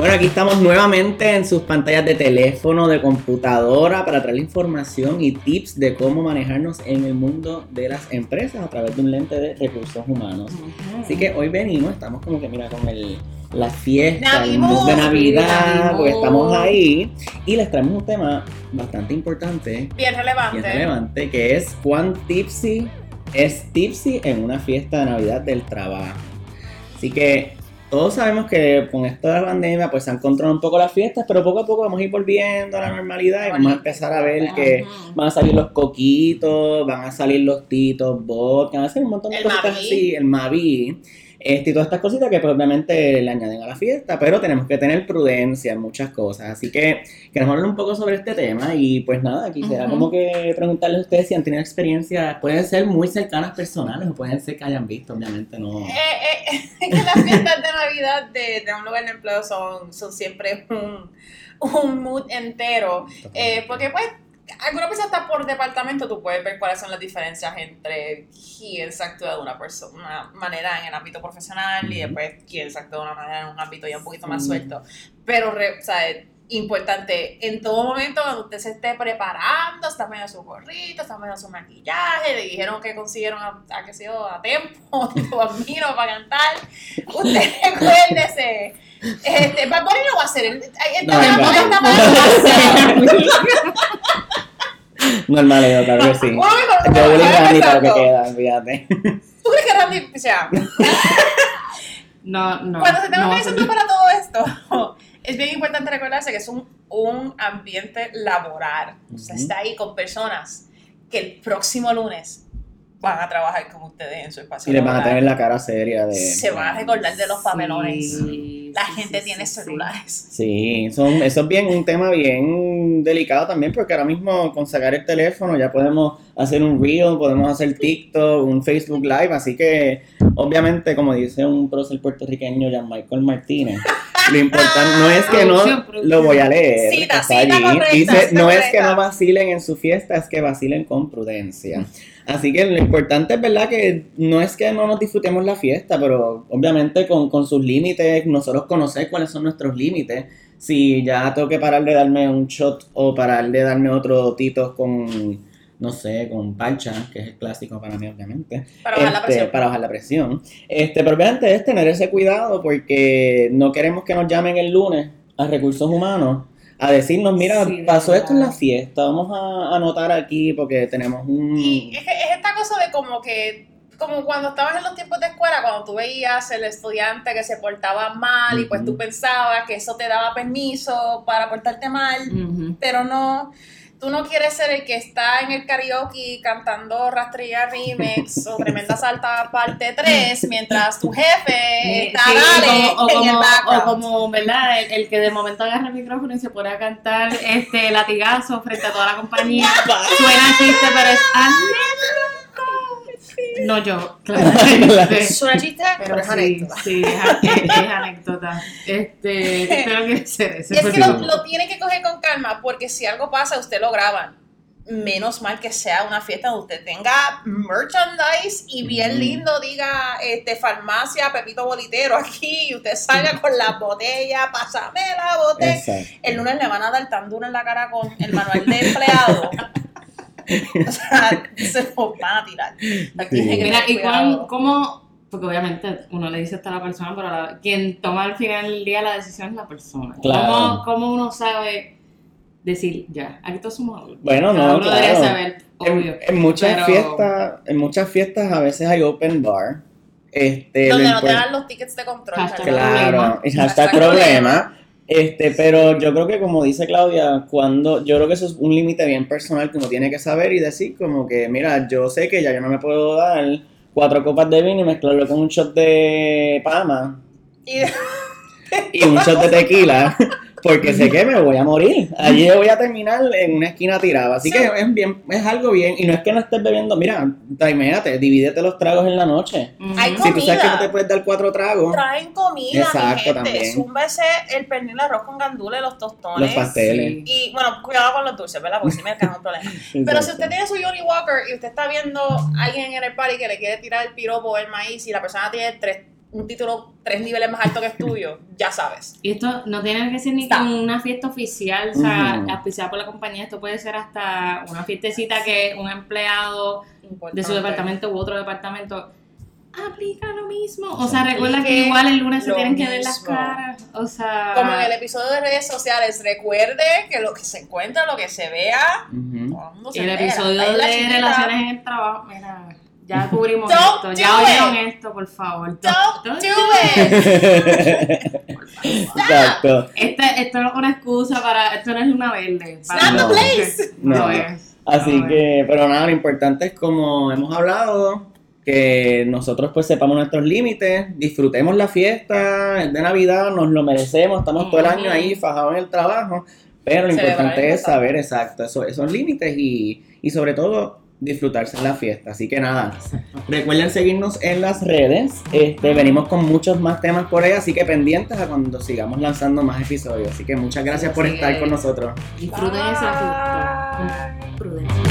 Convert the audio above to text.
Bueno, aquí estamos nuevamente en sus pantallas de teléfono, de computadora, para traer información y tips de cómo manejarnos en el mundo de las empresas a través de un lente de recursos humanos. Así que hoy venimos, estamos como que mira con el la fiesta, el de Navidad, porque estamos ahí y les traemos un tema bastante importante, Bien relevante. bien relevante, que es cuán tipsy es tipsy en una fiesta de Navidad del trabajo. Así que todos sabemos que con esto de la pandemia pues se han controlado un poco las fiestas, pero poco a poco vamos a ir volviendo a la normalidad y vamos a empezar a ver que van a salir los coquitos, van a salir los titos, vodka, van a hacer un montón de El Maví. así, el Mavi. Este, y todas estas cositas que obviamente le añaden a la fiesta, pero tenemos que tener prudencia en muchas cosas. Así que queremos hablar un poco sobre este tema y pues nada, quisiera Ujú. como que preguntarles a ustedes si han tenido experiencias, pueden ser muy cercanas personales o pueden ser que hayan visto, obviamente no. Eh, eh, que las fiestas de Navidad de, de un lugar de empleo son, son siempre un, un mood entero. Eh, porque pues, algunas veces hasta por departamento tú puedes ver cuáles son las diferencias entre quién se actúa de una, perso- una manera en el ámbito profesional y después quién se actúa de una manera en un ámbito ya un poquito más suelto. Pero, re- o sea, importante, en todo momento cuando usted se esté preparando, está medio su gorrito, está medio su maquillaje, le dijeron que consiguieron a, a qué sé yo, a tiempo, Tito Bambino para cantar, usted recuérdese, este, Bad Bunny no va a hacer, el, esta No, esta- no, no. esta- Normal, yo claro que sí. Yo voy a Randy para lo que queda, fíjate. ¿Tú crees que Randy, o sea, No, no. cuando se tenga no, organizando para todo esto, es bien importante recordarse que es un, un ambiente laboral. Usted Ujú. está ahí con personas que el próximo lunes van a trabajar con ustedes en su espacio Y les van a tener la cara seria de. Se van a recordar de los papelones. Sí, La sí, gente sí, tiene celulares. Sí, son, eso es bien un tema bien delicado también, porque ahora mismo con sacar el teléfono ya podemos hacer un reel, podemos hacer TikTok, un Facebook Live, así que obviamente como dice un prócer puertorriqueño, Jean Michael Martínez, lo importante no es que no lo voy a leer, Cita, está cita allí, correcta, dice, cita no es que no vacilen en su fiesta, es que vacilen con prudencia. Así que lo importante es verdad que no es que no nos disfrutemos la fiesta, pero obviamente con, con sus límites, nosotros conocer cuáles son nuestros límites. Si ya tengo que parar de darme un shot o parar de darme otro tito con, no sé, con parcha, que es el clásico para mí obviamente, Para bajar la este, presión. para bajar la presión. Este, pero obviamente es tener ese cuidado porque no queremos que nos llamen el lunes a recursos humanos a decirnos, mira, Sí, pasó esto en la fiesta, vamos a anotar aquí porque tenemos un... Y es que es esta cosa de como que, como cuando estabas en los tiempos de escuela, cuando tú veías el estudiante que se portaba mal y pues tú pensabas que eso te daba permiso para portarte mal, pero no, tú no quieres ser el que está en el karaoke cantando Rastrilla Remix o Tremenda Salta parte 3 mientras tu jefe está Sí, dale o, en el o como, ¿verdad? El, el que de momento agarra el micrófono y se pone a cantar este latigazo frente a toda la compañía. Suena chiste, pero es. No yo, claro. Suena chiste, pero, Pero es sí, anécdota. sí, es, es- es anécdota. Este, espero que sea ese. Y es que lo, lo tiene que coger con calma, porque si algo pasa, usted lo graban. Menos mal que sea una fiesta donde usted tenga merchandise y bien lindo diga este farmacia Pepito Bolitero aquí y usted salga con la botella, pásame la botella. Exacto. El lunes le van a dar tan duro en la cara con el manual de empleado. o sea, se van a tirar. Sí. Mira, ¿y cuán, cómo? Porque obviamente uno le dice esto a la persona, pero la- quien toma al final del día la decisión es la persona. Claro. ¿Cómo, cómo uno sabe decir, ya, aquí todos somos adultos? Bueno, Cada no, uno debería claro. saber, obvio. En, en muchas pero- fiestas, en muchas fiestas a veces hay open bar. Este, Donde no te dan los tickets de control. Claro, problema. y Hashtag problema. Este, pero yo creo que como dice Claudia, cuando yo creo que eso es un límite bien personal que uno tiene que saber y decir como que, mira, yo sé que ya yo no me puedo dar cuatro copas de vino y mezclarlo con un shot de pama Y y un shot de tequila, porque sé que me voy a morir. Allí voy a terminar en una esquina tirada. Así Sí. que es bien, es algo bien. Y no es que no estés bebiendo, mira, timeate, divídete los tragos en la noche. Hay Si tú sabes que Comida. no te puedes dar cuatro tragos, traen comida, Exacto, mi gente. también. Zúmbese el pernil de arroz con gandule, los tostones. los pasteles. Y bueno, cuidado con los dulces, ¿verdad? Porque si me cae un problema. Pero si usted tiene su Johnny Walker y usted está viendo a alguien en el party que le quiere tirar el piropo o el maíz y la persona tiene tres un título tres niveles más alto que es tuyo, ya sabes. Y esto no tiene que ser ni Está. como una fiesta oficial, o sea, Ujú. auspiciada por la compañía. Esto puede ser hasta una fiestecita que un empleado de su departamento u otro departamento aplica lo mismo. O sea, recuerda que igual el lunes se tienen que ver las caras. O sea, Como en el episodio de redes sociales, recuerde que lo que se encuentra, lo que se vea, Ujú. todo el mundo y se el entera. episodio de relaciones en el trabajo, mira, ya cubrimos Don't esto, ya oyeron it. esto, por favor. Don't Don't do do it. Exacto. Este, esto no es una excusa para, esto no es una verde. para- not the place. No, No. es. Así no es. que, pero nada, lo importante es como hemos hablado, que nosotros pues sepamos nuestros límites, disfrutemos la fiesta es de Navidad, nos lo merecemos, estamos todo el año ahí fajados en el trabajo, pero lo importante es es saber exacto eso- esos límites y, y sobre todo disfrutarse la fiesta. Así que nada, recuerden seguirnos en las redes, este, venimos con muchos más temas por ahí, así que pendientes a cuando sigamos lanzando más episodios. Así que muchas gracias por Sí. estar con nosotros. Disfruten esa fiesta. con prudencia.